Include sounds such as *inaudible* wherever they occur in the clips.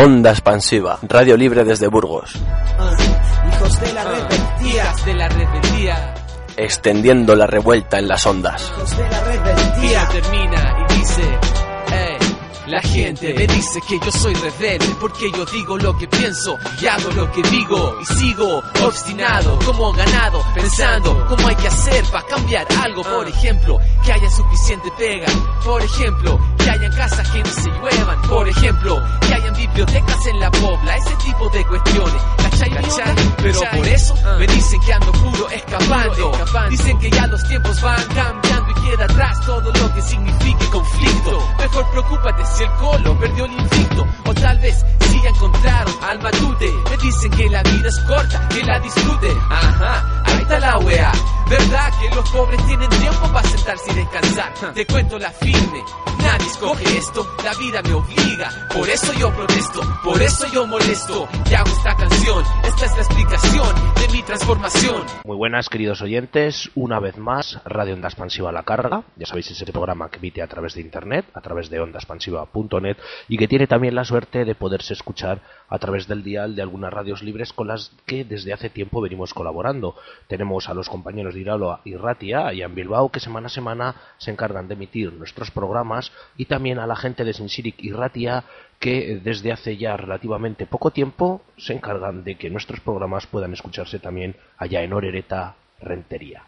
Onda Expansiva, Radio Libre desde Burgos. Hijos de la rebeldía, de la rebeldía. Extendiendo la revuelta en las ondas. hijos de la rebeldía. termina y dice, "Ey, La gente me dice que yo soy rebelde porque yo digo lo que pienso y hago lo que digo y sigo obstinado como ganado pensando cómo hay que hacer para cambiar algo. Por ejemplo, que haya suficiente pega. Por ejemplo, que hayan casas que no se lluevan. Por ejemplo, que hayan bibliotecas en la pobla. Ese tipo de cuestiones. ¿Cachai? ¿Cachai? Pero por eso me dicen que ando puro escapando. Dicen que ya los tiempos van cambiando y queda atrás todo lo que signifique conflicto. Mejor preocúpate si el colo perdió el invicto. O tal vez si ya encontraron al matute. Me dicen que la vida es corta, que la disfrute. Ajá, ahí está la wea. ¿Verdad que los pobres tienen tiempo para sentarse y descansar? Te cuento la firme. Nadie escoge esto, la vida me obliga. Por eso yo protesto, por eso yo molesto. Y hago esta canción, esta es la explicación de mi transformación. Muy buenas, queridos oyentes. Una vez más, Radio Onda Expansiva a la carga. Ya sabéis, ese programa que emite a través de internet, a través de ondaexpansiva.net y que tiene también la suerte de poderse escuchar a través del dial de algunas radios libres con las que desde hace tiempo venimos colaborando. Tenemos a los compañeros de Iraloa y Ratia y en Bilbao que semana a semana se encargan de emitir nuestros programas y también a la gente de Sinsiric y que eh, desde hace ya relativamente poco tiempo se encargan de que nuestros programas puedan escucharse también allá en Orereta, Rentería.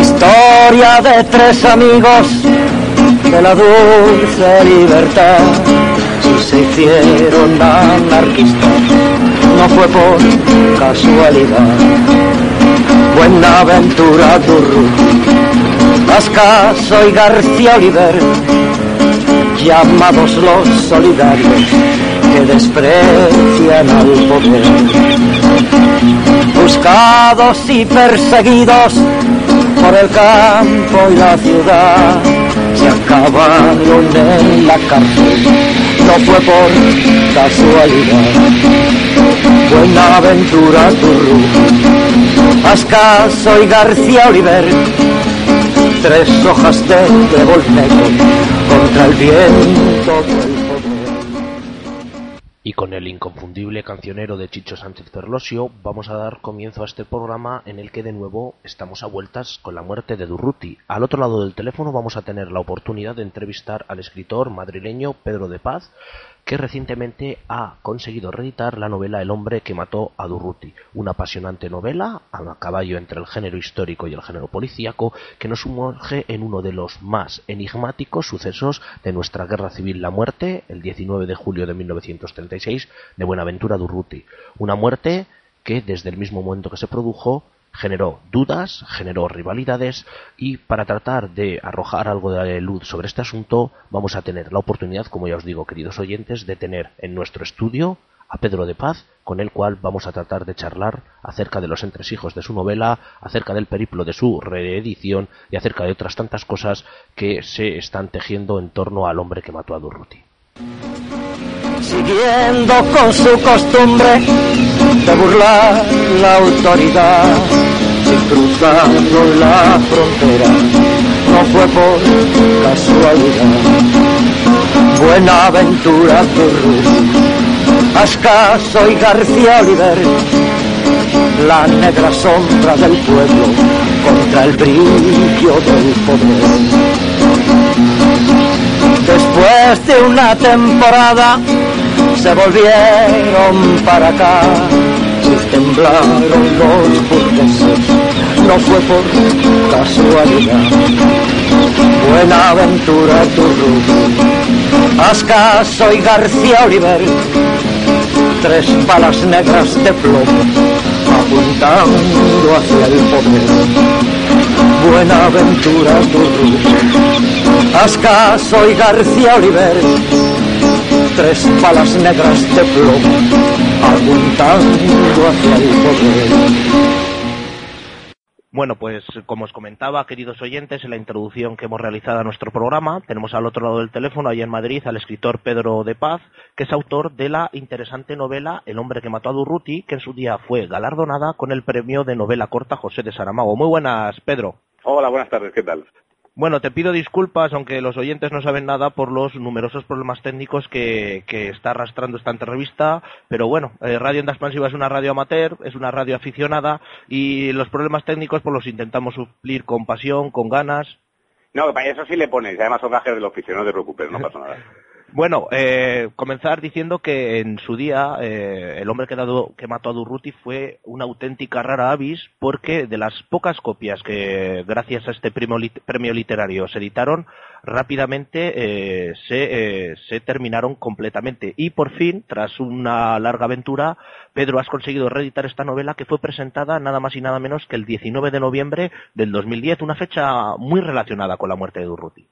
Historia de tres amigos de la dulce libertad. Si se hicieron anarquistas, no fue por casualidad. Buenaventura Durru, Pascaso y García Oliver, llamados los solidarios que desprecian al poder buscados y perseguidos por el campo y la ciudad, se acabaron en la cárcel, no fue por casualidad. Buenaventura Turru, Ascaso y García Oliver, tres hojas de negro contra el viento. Y con el inconfundible cancionero de Chicho Sánchez Ferlosio vamos a dar comienzo a este programa en el que de nuevo estamos a vueltas con la muerte de Durruti. Al otro lado del teléfono vamos a tener la oportunidad de entrevistar al escritor madrileño Pedro de Paz, que recientemente ha conseguido reeditar la novela El hombre que mató a Durruti, una apasionante novela a caballo entre el género histórico y el género policíaco que nos sumerge en uno de los más enigmáticos sucesos de nuestra guerra civil, la muerte, el 19 de julio de 1936, de Buenaventura Durruti. Una muerte que desde el mismo momento que se produjo generó dudas, generó rivalidades y para tratar de arrojar algo de luz sobre este asunto vamos a tener la oportunidad, como ya os digo, queridos oyentes, de tener en nuestro estudio a Pedro de Paz, con el cual vamos a tratar de charlar acerca de los entresijos de su novela, acerca del periplo de su reedición y acerca de otras tantas cosas que se están tejiendo en torno al hombre que mató a Durruti. Siguiendo con su costumbre de burlar la autoridad, sin cruzando la frontera, no fue por casualidad. Buenaventura Turru, Ascaso y García Oliver, la negra sombra del pueblo contra el brillo del poder. Después de una temporada se volvieron para acá temblaron los burgueses. No fue por casualidad. Buenaventura Turru, Ascaso y García Oliver, tres balas negras de plomo apuntando hacia el poder. Buenaventura Turru, Ascaso y García Oliver, tres balas negras de plomo apuntando hacia el poder. Bueno, pues como os comentaba, queridos oyentes, en la introducción que hemos realizado a nuestro programa, tenemos al otro lado del teléfono, allá en Madrid, al escritor Pedro de Paz, que es autor de la interesante novela El hombre que mató a Durruti, que en su día fue galardonada con el premio de novela corta José de Saramago. Muy buenas, Pedro. Hola, buenas tardes, ¿qué tal? Bueno, te pido disculpas, aunque los oyentes no saben nada, por los numerosos problemas técnicos que, que está arrastrando esta entrevista, pero bueno, eh, Radio Onda Expansiva es una radio amateur, es una radio aficionada, y los problemas técnicos pues los intentamos suplir con pasión, con ganas. No, para eso sí le pones, además son gajes del oficio, no te preocupes, no pasa nada. *laughs* Bueno, eh, comenzar diciendo que en su día eh, el hombre que, mató a Durruti fue una auténtica rara avis porque de las pocas copias que gracias a este premio, premio literario se editaron, rápidamente eh, se, se terminaron completamente. Y por fin, tras una larga aventura, Pedro, has conseguido reeditar esta novela que fue presentada nada más y nada menos que el 19 de noviembre del 2010, una fecha muy relacionada con la muerte de Durruti.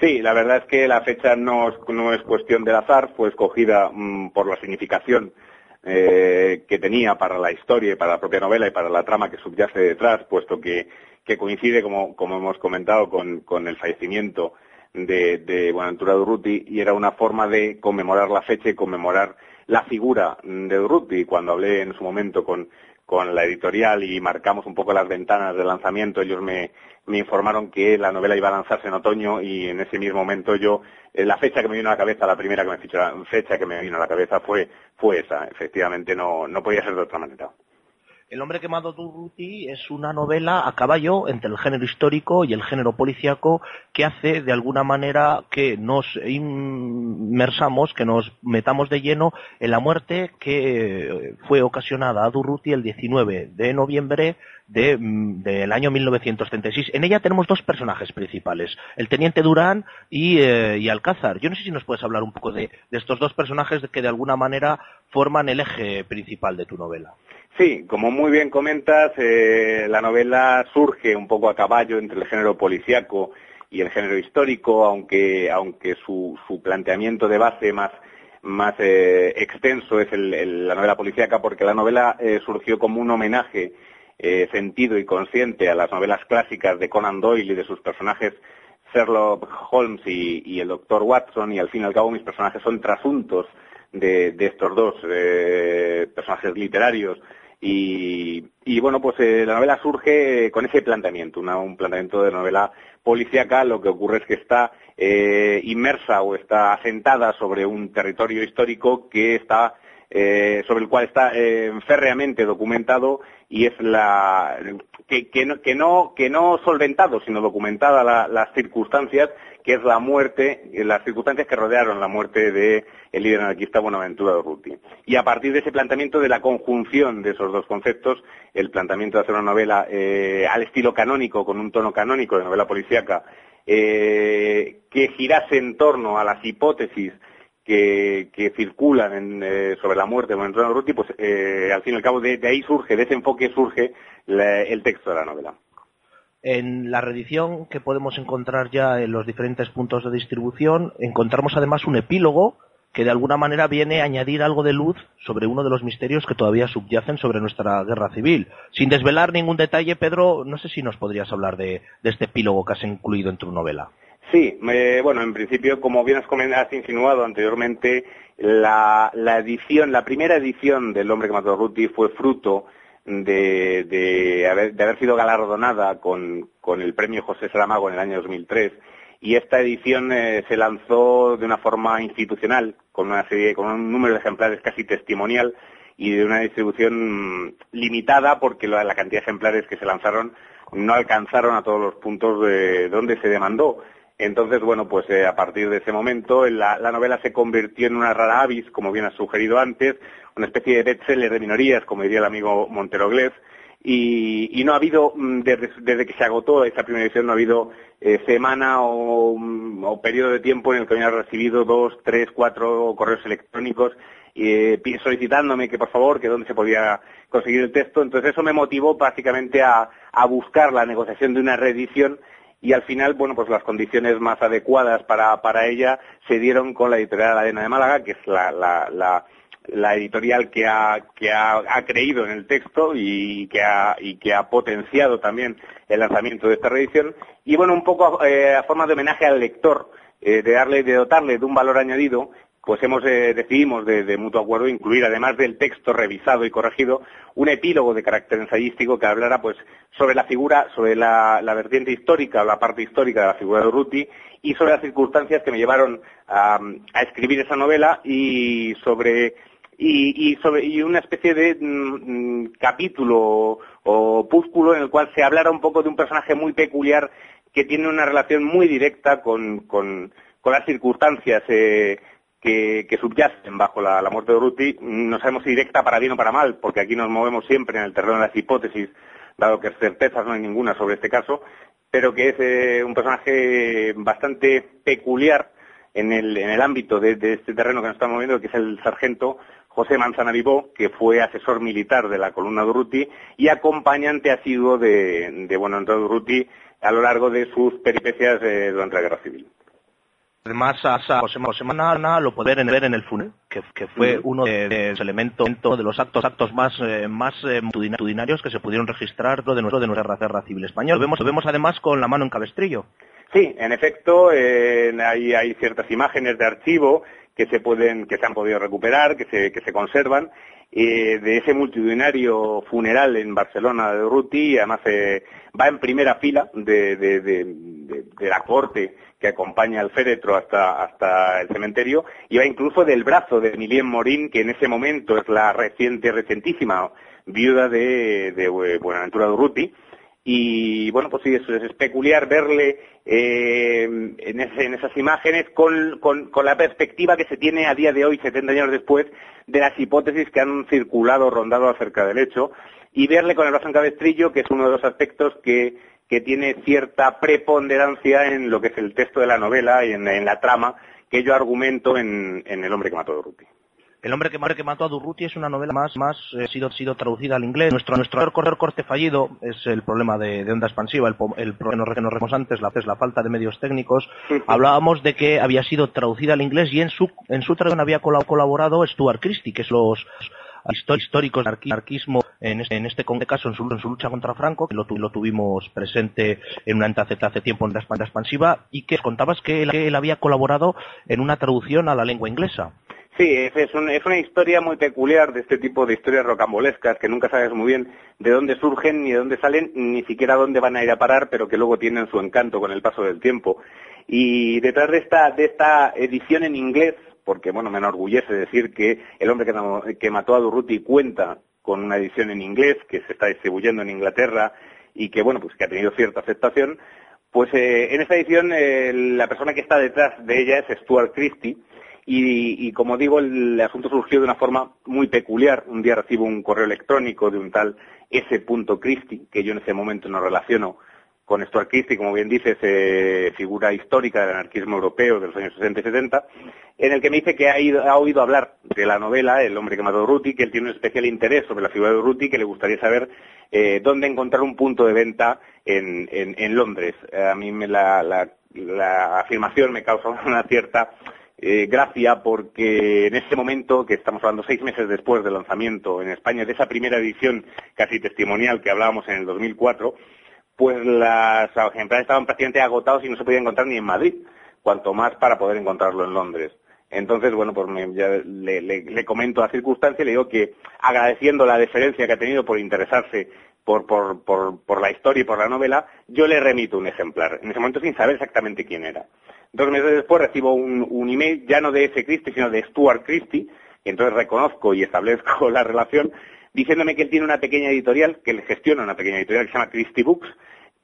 Sí, la verdad es que la fecha no es, no es cuestión del azar, fue escogida mm, por la significación eh, que tenía para la historia y para la propia novela y para la trama que subyace detrás, puesto que, que coincide, como, como hemos comentado, con, con el fallecimiento de, de Buenaventura Durruti y era una forma de conmemorar la fecha y conmemorar la figura de Durruti. Cuando hablé en su momento con, con la editorial y marcamos un poco las ventanas de lanzamiento, ellos me, informaron que la novela iba a lanzarse en otoño y en ese mismo momento yo, eh, la fecha que me vino a la cabeza, la primera que me fichó, fecha que me vino a la cabeza fue, fue esa. Efectivamente no, no podía ser de otra manera. El hombre quemado Durruti es una novela a caballo entre el género histórico y el género policíaco que hace de alguna manera que nos inmersamos, que nos metamos de lleno en la muerte que fue ocasionada a Durruti el 19 de noviembre de, mm, del año 1936. En ella tenemos dos personajes principales, el teniente Durán y, eh, y Alcázar. Yo no sé si nos puedes hablar un poco de, de estos dos personajes que de alguna manera forman el eje principal de tu novela. Sí, como muy bien comentas, eh, la novela surge un poco a caballo entre el género policíaco y el género histórico, aunque, aunque su, su planteamiento de base más, más eh, extenso es el- la novela policíaca, porque la novela surgió como un homenaje eh, sentido y consciente a las novelas clásicas de Conan Doyle y de sus personajes Sherlock Holmes y, el doctor Watson, y al fin y al cabo mis personajes son trasuntos de, estos dos eh, personajes literarios. Y, bueno, pues eh, la novela surge con ese planteamiento, un planteamiento de novela policíaca. Lo que ocurre es que está inmersa o está asentada sobre un territorio histórico que está eh, sobre el cual está eh, férreamente documentado y es la que, no, que no solventado sino documentada la- las circunstancias que es la muerte eh, las circunstancias que rodearon la muerte de el líder anarquista Buenaventura Durruti y a partir de ese planteamiento de la conjunción de esos dos conceptos el planteamiento de hacer una novela eh, al estilo canónico con un tono canónico de novela policíaca que girase en torno a las hipótesis que, circulan eh, sobre la muerte de Buenaventura Durruti, pues eh, al fin y al cabo de, ahí surge, de ese enfoque surge el texto de la novela. En la reedición que podemos encontrar ya en los diferentes puntos de distribución, encontramos además un epílogo que de alguna manera viene a añadir algo de luz sobre uno de los misterios que todavía subyacen sobre nuestra guerra civil. Sin desvelar ningún detalle, Pedro, no sé si nos podrías hablar de, de este epílogo que has incluido en tu novela. Sí, bueno, en principio, como bien has, insinuado anteriormente, la, la edición, la primera edición del Hombre que mató a Ruti fue fruto de, haber, de haber sido galardonada con, el premio José Saramago en el año 2003 y esta edición eh, se lanzó de una forma institucional con una serie, con un número de ejemplares casi testimonial y de una distribución limitada porque la, la cantidad de ejemplares que se lanzaron no alcanzaron a todos los puntos de donde se demandó. Entonces, bueno, pues eh, a partir de ese momento la, la novela se convirtió en una rara avis, como bien has sugerido antes, una especie de bestseller de minorías, como diría el amigo Montero Glez, y, no ha habido, mm, desde, que se agotó esta primera edición, no ha habido eh, semana o, mm, o periodo de tiempo en el que haya recibido dos, tres, cuatro correos electrónicos eh, solicitándome que por favor, que dónde se podía conseguir el texto. Entonces eso me motivó básicamente a, a buscar la negociación de una reedición y al final, bueno, pues las condiciones más adecuadas para, para ella se dieron con la editorial Arena de Málaga, que es la, la, editorial que, ha, que ha, ha creído en el texto y que ha, y que ha potenciado también el lanzamiento de esta reedición. Y bueno, un poco eh, a forma de homenaje al lector, eh, de darle, de dotarle de un valor añadido, pues hemos eh, decidimos de, mutuo acuerdo incluir, además del texto revisado y corregido, un epílogo de carácter ensayístico que hablara pues sobre la figura, sobre la, vertiente histórica, la parte histórica de la figura de Urruti y sobre las circunstancias que me llevaron a, escribir esa novela y sobre y, sobre, y una especie de mm, capítulo o púsculo en el cual se hablara un poco de un personaje muy peculiar que tiene una relación muy directa con, con, con las circunstancias eh, que, que, subyacen bajo la, muerte de Urruti. No sabemos si directa para bien o para mal, porque aquí nos movemos siempre en el terreno de las hipótesis, dado que certezas no hay ninguna sobre este caso, pero que es eh, un personaje bastante peculiar en el, en el ámbito de, este terreno que nos estamos moviendo, que es el sargento José Manzana Vivó, que fue asesor militar de la columna de Urruti y acompañante asiduo de, de bueno, Urruti a lo largo de sus peripecias eh, durante la guerra civil. Además, a, José, José lo poder ver en el funeral, que, que fue uno de, de, los elementos de los actos actos más eh, más eh, multitudinarios que se pudieron registrar de nuestro de nuestra guerra civil española. Lo vemos, lo vemos además con la mano en cabestrillo. Sí, en efecto, eh, hay, hay ciertas imágenes de archivo que se pueden, que se han podido recuperar, que se, que se conservan, eh, de ese multitudinario funeral en Barcelona de Urruti, además eh, va en primera fila de, de, de, de, la corte que acompaña al féretro hasta, hasta el cementerio, y va incluso del brazo de Emilien Morín, que en ese momento es la reciente, recientísima viuda de, de Buenaventura de Urruti, y bueno, pues sí, eso es, peculiar verle eh, en, esas imágenes con, con, con, la perspectiva que se tiene a día de hoy, 70 años después, de las hipótesis que han circulado, rondado acerca del hecho, y verle con el brazo en cabestrillo, que es uno de los aspectos que, que tiene cierta preponderancia en lo que es el texto de la novela y en, en la trama que yo argumento en, en El hombre que mató a Durruti. El hombre que, que mató a Durruti es una novela más, más eh, sido, sido traducida al inglés. Nuestro, nuestro correr corte fallido es el problema de, de onda expansiva, el, el problema que nos remos antes, la, es la falta de medios técnicos. Hablábamos de que había sido traducida al inglés y en su, en su traducción había colaborado Stuart Christie, que es los históricos del anarquismo en este, en este caso en su, lucha contra Franco, que lo, tuvimos presente en una hace, hace tiempo en la expansiva, y que contabas que él, había colaborado en una traducción a la lengua inglesa. Sí, es, una historia muy peculiar de este tipo de historias rocambolescas que nunca sabes muy bien de dónde surgen, ni de dónde salen, ni siquiera dónde van a ir a parar, pero que luego tienen su encanto con el paso del tiempo. Y detrás de esta, de esta edición en inglés, porque bueno, me enorgullece decir que el hombre que, que mató a Durruti cuenta con una edición en inglés que se está distribuyendo en Inglaterra y que bueno, pues que ha tenido cierta aceptación, pues eh, en esta edición eh, la persona que está detrás de ella es Stuart Christie, y, como digo, el asunto surgió de una forma muy peculiar. Un día recibo un correo electrónico de un tal S. Christie, que yo en ese momento no relaciono con Stuart Christie, como bien dices, eh, figura histórica del anarquismo europeo de los años 60 y 70, en el que me dice que ha, oído hablar de la novela El hombre que mató a Ruti, que él tiene un especial interés sobre la figura de Ruti, que le gustaría saber eh, dónde encontrar un punto de venta en, Londres. a mí me la, afirmación me causa *laughs* una cierta eh, gracia porque en ese momento, que estamos hablando seis meses después del lanzamiento en España de esa primera edición casi testimonial que hablábamos en el 2004, pues las ejemplares estaban prácticamente agotados y no se podía encontrar ni en Madrid, cuanto más para poder encontrarlo en Londres. Entonces, bueno, pues ya le, comento la circunstancia y le digo que agradeciendo la deferencia que ha tenido por interesarse por la historia y por la novela, yo le remito un ejemplar, en ese momento sin saber exactamente quién era. Dos meses después recibo un, un email ya no de ese Christie, sino de Stuart Christie, y entonces reconozco y establezco *laughs* la relación, diciéndome que él tiene una pequeña editorial, que él gestiona una pequeña editorial que se llama Christie Books,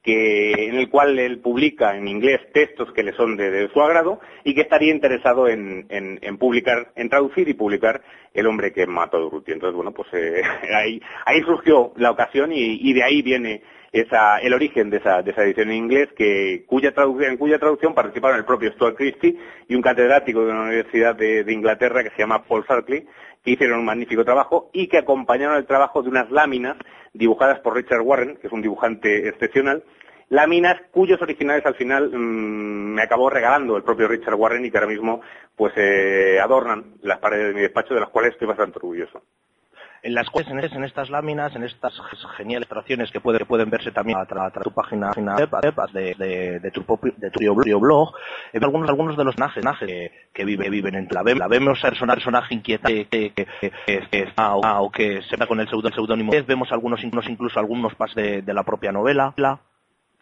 que, en el cual él publica en inglés textos que le son de, su agrado y que estaría interesado en, en, publicar, en traducir y publicar El hombre que mató a Durruti. Entonces, bueno, pues eh, *laughs* ahí, ahí surgió la ocasión y de ahí viene esa, el origen de esa, de esa edición en inglés, que, cuya en cuya traducción participaron el propio Stuart Christie y un catedrático de una universidad de, Inglaterra que se llama Paul Sarkley, que hicieron un magnífico trabajo y que acompañaron el trabajo de unas láminas dibujadas por Richard Warren, que es un dibujante excepcional, láminas cuyos originales al final mmm, me acabó regalando el propio Richard Warren y que ahora mismo pues eh, adornan las paredes de mi despacho, de las cuales estoy bastante orgulloso. En las cuales en, estas láminas, en estas geniales ilustraciones que, puede, que pueden verse también a través de tu página web, de, tu, de blog, eh, algunos, algunos de los personajes que, que vive, viven en la la vemos personaje, personaje inquietante que, que, que, que está o, que se da con el seudónimo. Vemos algunos incluso algunos pas de, de la propia novela.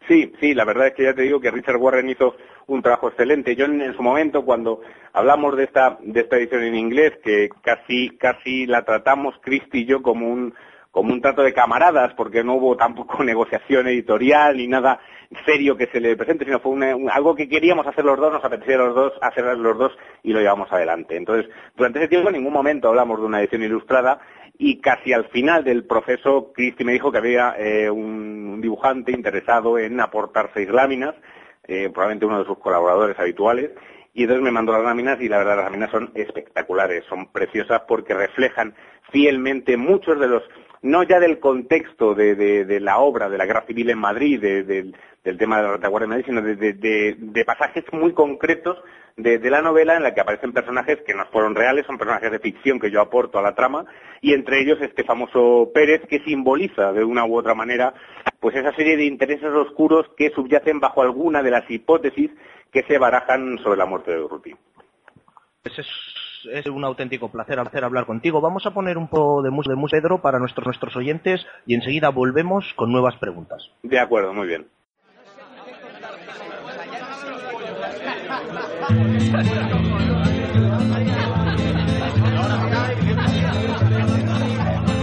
Sí, sí, la verdad es que ya te digo que Richard Warren hizo un trabajo excelente. Yo en, su momento, cuando hablamos de esta, de esta edición en inglés, que casi, casi la tratamos, Christy y yo, como un, como un trato de camaradas, porque no hubo tampoco *laughs* negociación editorial ni nada serio que se le presente, sino fue algo que queríamos hacer los dos, nos apetecía los dos, hacer los dos y lo llevamos adelante. Entonces, durante ese tiempo en ningún momento hablamos de una edición ilustrada y casi al final del proceso Cristi me dijo que había eh, un dibujante interesado en aportar seis láminas, eh, probablemente uno de sus colaboradores habituales, y entonces me mandó las láminas y la verdad las láminas son espectaculares, son preciosas porque reflejan fielmente muchos de los, no ya del contexto de, la obra de la Guerra Civil en Madrid, del tema de la retaguardia en Madrid, sino de pasajes muy concretos de, la novela en la que aparecen personajes que no fueron reales, son personajes de ficción que yo aporto a la trama, y entre ellos este famoso Pérez que simboliza de una u otra manera pues esa serie de intereses oscuros que subyacen bajo alguna de las hipótesis que se barajan sobre la muerte de Urruti. Un auténtico placer, hacer hablar contigo. Vamos a poner un poco de música de Pedro para nuestros, nuestros oyentes y enseguida volvemos con nuevas preguntas. De acuerdo, muy bien.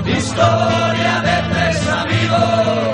Historia de tres amigos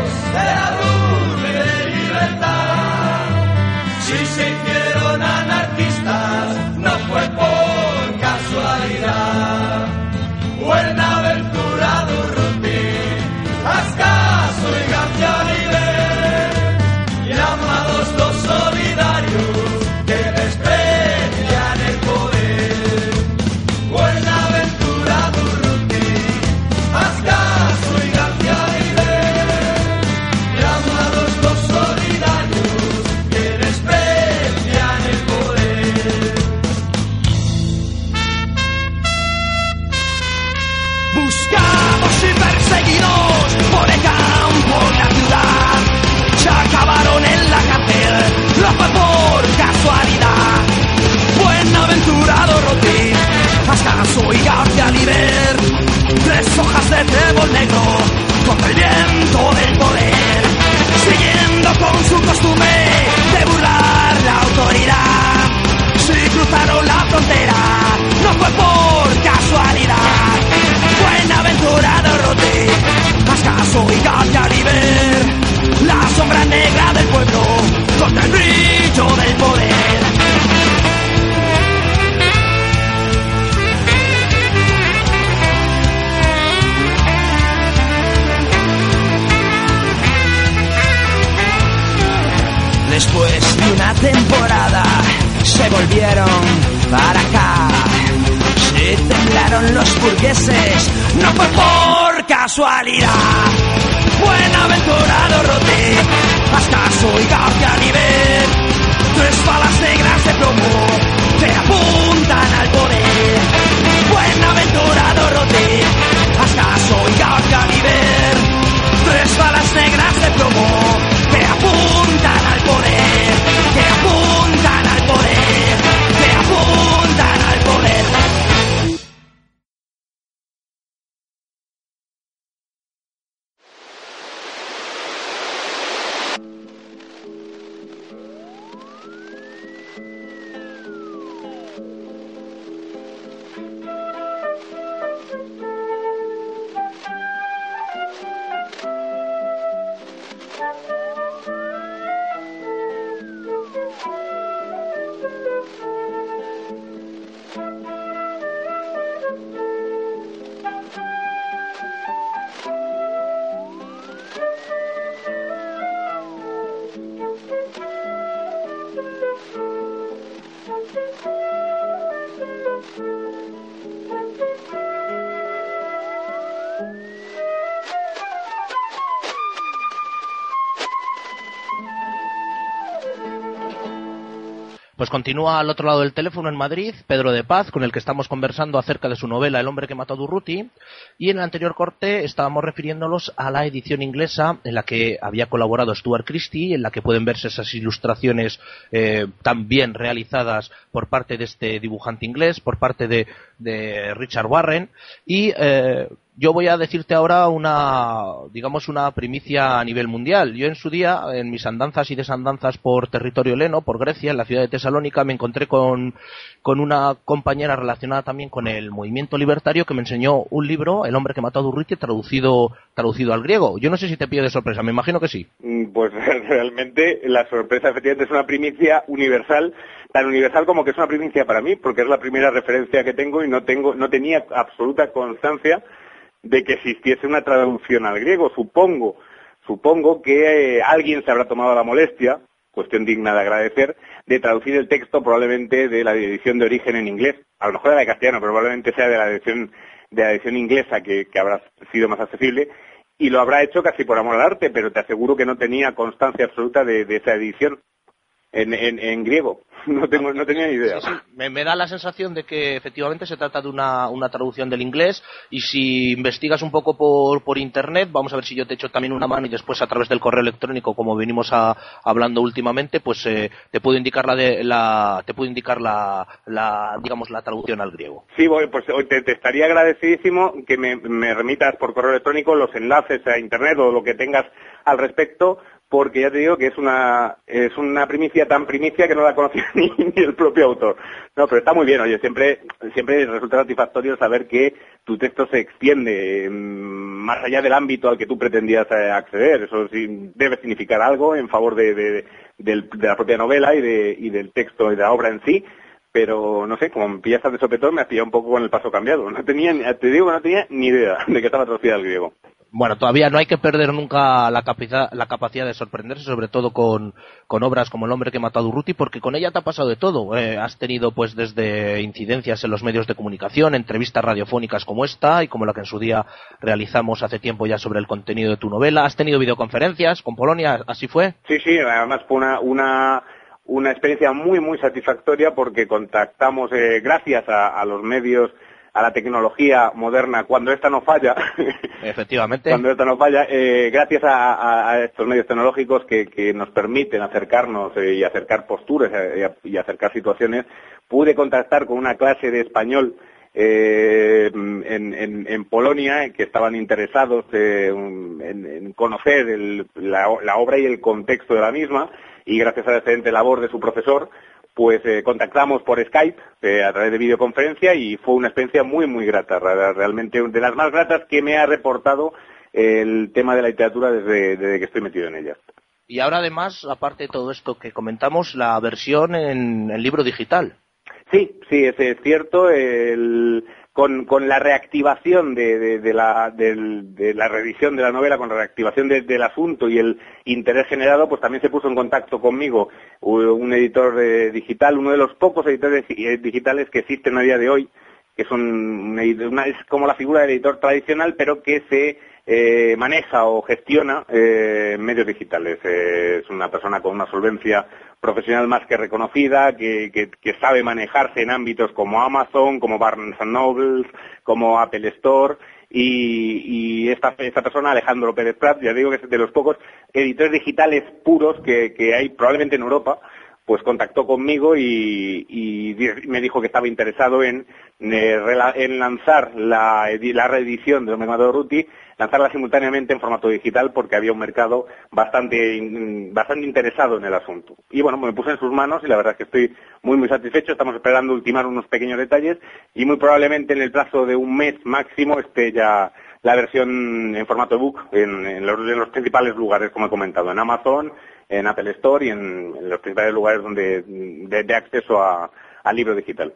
no fue por casualidad. Buenaventurado Rodé, Ascaso y García Nivel, tres balas negras de plomo que apuntan al poder. Buenaventurado Rodé, Ascaso y García Nivel, tres balas negras de plomo Pues continúa al otro lado del teléfono en Madrid Pedro de Paz, con el que estamos conversando acerca de su novela El hombre que mató a Durruti. Y en el anterior corte estábamos refiriéndolos a la edición inglesa en la que había colaborado Stuart Christie, en la que pueden verse esas ilustraciones eh, tan bien realizadas por parte de este dibujante inglés, por parte de, de Richard Warren. Y eh, yo voy a decirte ahora una, digamos, una primicia a nivel mundial. Yo en su día, en mis andanzas y desandanzas por territorio heleno, por Grecia, en la ciudad de Tesalónica, me encontré con, con una compañera relacionada también con el movimiento libertario que me enseñó un libro, El hombre que mató a Durruti, traducido, al griego. Yo no sé si te pide de sorpresa, me imagino que sí. Mm, Pues *laughs* realmente la sorpresa efectivamente es una primicia universal, tan universal como que es una primicia para mí, porque es la primera referencia que tengo y no tengo, no tenía absoluta constancia de que existiese una traducción al griego. Supongo, supongo que eh, alguien se habrá tomado la molestia, cuestión digna de agradecer, de traducir el texto probablemente de la edición de origen en inglés. A lo mejor era de castellano, pero probablemente sea de la edición, de la edición inglesa que, habrá sido más accesible. Y lo habrá hecho casi por amor al arte, pero te aseguro que no tenía constancia absoluta de esa edición en, en, en griego. *laughs* No, tengo, no tenía ni idea. Sí, sí. Me, me da la sensación de que efectivamente se trata de una, una traducción del inglés y si investigas un poco por, por internet, vamos a ver si yo te echo también una mano y después a través del correo electrónico, como venimos a- hablando últimamente, pues eh, te puedo indicar la, de, la te puedo indicar la, la digamos la traducción al griego. Sí, voy, pues hoy te, te estaría agradecidísimo que me, me remitas por correo electrónico los enlaces a internet o lo que tengas al respecto, porque ya te digo que es una es una primicia tan primicia que no la conocía *laughs* ni, ni el propio autor. No, pero está muy bien, oye, siempre siempre resulta satisfactorio saber que tu texto se extiende mm, más allá del ámbito al que tú pretendías eh, acceder. Eso sí debe significar algo en favor de, de- de la propia novela y, de, y del texto y de la obra en sí pero no sé, como me de sopetón, me has un poco con el paso cambiado. No tenía, te digo no tenía ni idea de que estaba traducida al griego. Bueno, todavía no hay que perder nunca la, capacidad de sorprenderse, sobre todo con, obras como El hombre que mató a Durruti, porque con ella te ha pasado de todo. Eh, has tenido pues desde incidencias en los medios de comunicación, entrevistas radiofónicas como esta y como la que en su día realizamos hace tiempo ya sobre el contenido de tu novela. Has tenido videoconferencias con Polonia, así fue. Sí, sí, además fue una, una, experiencia muy, muy satisfactoria porque contactamos, eh, gracias a los medios, a la tecnología moderna, cuando esta no falla, *laughs* Efectivamente. cuando esta no falla, eh, gracias a, a- a estos medios tecnológicos que, que nos permiten acercarnos eh, y acercar posturas eh, y, acercar situaciones, pude contactar con una clase de español en, en- en Polonia que estaban interesados en, en conocer el- la, la obra y el contexto de la misma y gracias a la excelente labor de su profesor pues eh, contactamos por Skype eh, a través de videoconferencia y fue una experiencia muy muy grata, ra- realmente de las más gratas que me ha reportado el tema de la literatura desde, desde que estoy metido en ella. Y ahora además, aparte de todo esto que comentamos, la versión en, en libro digital. Sí, sí, es, es cierto. el- con, la reactivación de, la, del- de la novela, con la reactivación de- del asunto y el interés generado, pues también se puso en contacto conmigo un editor eh, digital, uno de los pocos editores eh, digitales que existen a día de hoy, que son un una- es como la figura del editor tradicional, pero que se eh, maneja o gestiona medios digitales. Es una persona con una solvencia profesional más que reconocida, que, que- sabe manejarse en ámbitos como Amazon, como Barnes Noble, como Apple Store, y, esta, esta persona, Alejandro Pérez Prat, ya digo que es de los pocos editores digitales puros que, que hay probablemente en Europa, pues contactó conmigo y, me dijo que estaba interesado en, eh, en lanzar la, la reedición de Matador Ruti, lanzarla simultáneamente en formato digital porque había un mercado bastante, bastante interesado en el asunto. Y bueno, me puse en sus manos y la verdad es que estoy muy muy satisfecho. Estamos esperando ultimar unos pequeños detalles y muy probablemente en el plazo de un mes máximo esté ya la versión en formato ebook en, los, principales lugares, como he comentado, en Amazon, en Apple Store y en, los principales lugares donde de, de acceso a, al libro digital.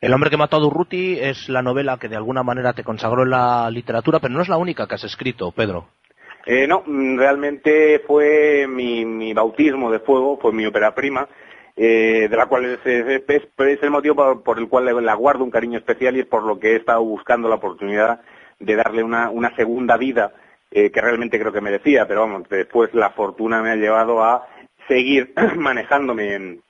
El hombre que mató a Durruti es la novela que de alguna manera te consagró en la literatura, pero no es la única que has escrito, Pedro. Eh, no, mm, realmente fue mi, bautismo de fuego, fue mi ópera prima, eh, de la cual es, el motivo por, el cual la guardo un cariño especial y es por lo que he estado buscando la oportunidad de darle una, segunda vida eh, que realmente creo que merecía, pero vamos, después la fortuna me ha llevado a seguir *clears throat* manejándome en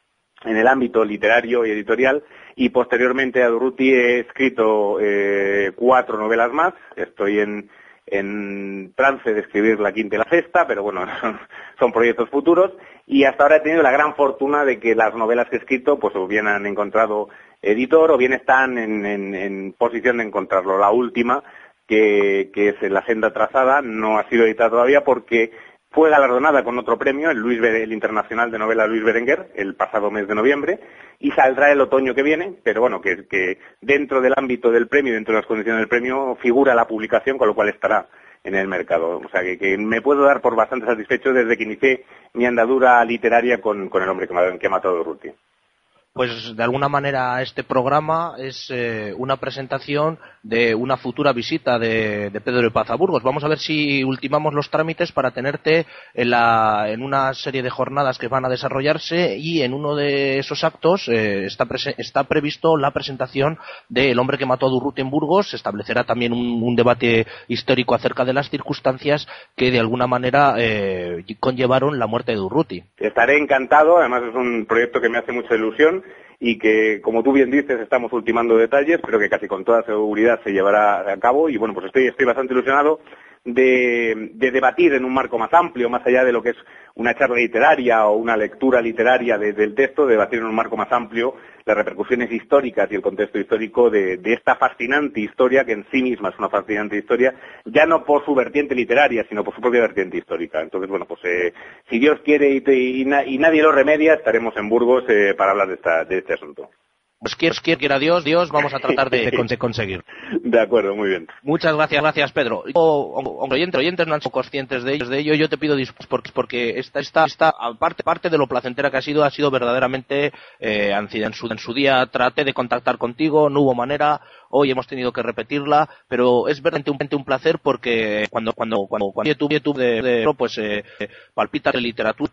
el ámbito literario y editorial y posteriormente a Durruti he escrito eh, cuatro novelas más. Estoy en, en trance de escribir la quinta y la sexta, pero bueno, *laughs* son, proyectos futuros y hasta ahora he tenido la gran fortuna de que las novelas que he escrito pues o bien han encontrado editor o bien están en, en, en posición de encontrarlo. La última, que, que es La Senda Trazada, no ha sido editada todavía porque fue galardonada con otro premio, el, Luis el Internacional de Novela Luis Berenguer, el pasado mes de noviembre, y saldrá el otoño que viene, pero bueno, que, dentro del ámbito del premio, dentro de las condiciones del premio, figura la publicación, con lo cual estará en el mercado. O sea, que, me puedo dar por bastante satisfecho desde que inicié mi andadura literaria con, el hombre que, que ha matado Ruti pues de alguna manera este programa es eh, una presentación de una futura visita de, Pedro de Paz a Burgos. Vamos a ver si ultimamos los trámites para tenerte en, una serie de jornadas que van a desarrollarse y en uno de esos actos eh, está, está, previsto la presentación de El hombre que mató a Durruti en Burgos. Se establecerá también un, un, debate histórico acerca de las circunstancias que de alguna manera eh, conllevaron la muerte de Durruti. Estaré encantado, además es un proyecto que me hace mucha ilusión y que, como tú bien dices, estamos ultimando detalles, pero que casi con toda seguridad se llevará a cabo. Y bueno, pues estoy, estoy bastante ilusionado de, de, debatir en un marco más amplio, más allá de lo que es una charla literaria o una lectura literaria de, del texto, de debatir en un marco más amplio las repercusiones históricas y el contexto histórico de, esta fascinante historia, que en sí misma es una fascinante historia, ya no por su vertiente literaria, sino por su propia vertiente histórica. Entonces, bueno, pues eh, si Dios quiere y, y, y, nadie lo remedia, estaremos en Burgos eh, para hablar de, esta, de este asunto pues quiera, quiera Dios, Dios, vamos a tratar de, *laughs* de, conseguir. De acuerdo, muy bien. Muchas gracias, gracias Pedro. O, oyentes, oyentes no han sido conscientes de ello, de ello, yo te pido disculpas porque, porque esta, esta, esta aparte, parte de lo placentera que ha sido, ha sido verdaderamente, eh, en, su, en su día traté de contactar contigo, no hubo manera, hoy hemos tenido que repetirla, pero es verdaderamente un, placer porque cuando, cuando, cuando, cuando YouTube, YouTube de, de, pues, eh, palpita literatura,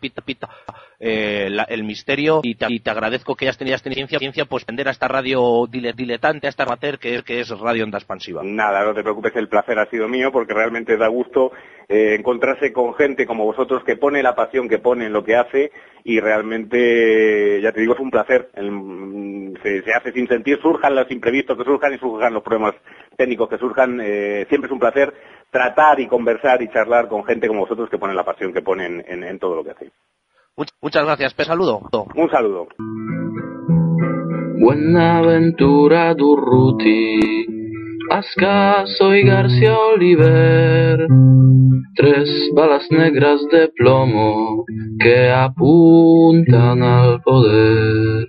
eh, la, el misterio y te, agradezco que hayas tenido esta ciencia, pues a esta radio diletante, a esta amateur que es, que es Radio Onda Expansiva. Nada, no te preocupes, el placer ha sido mío porque realmente da gusto eh, encontrarse con gente como vosotros que pone la pasión que pone en lo que hace y realmente, ya te digo, es un placer. El, se, se, hace sin sentir, surjan los imprevistos que surjan y surjan los problemas técnicos que surjan. Eh, siempre es un placer tratar y conversar y charlar con gente como vosotros que ponen la pasión que ponen en, en todo lo que hacéis. Muchas gracias, Pe, saludo. Un saludo. Buenaventura Durruti, Ascaso y García Oliver, tres balas negras de plomo que apuntan al poder.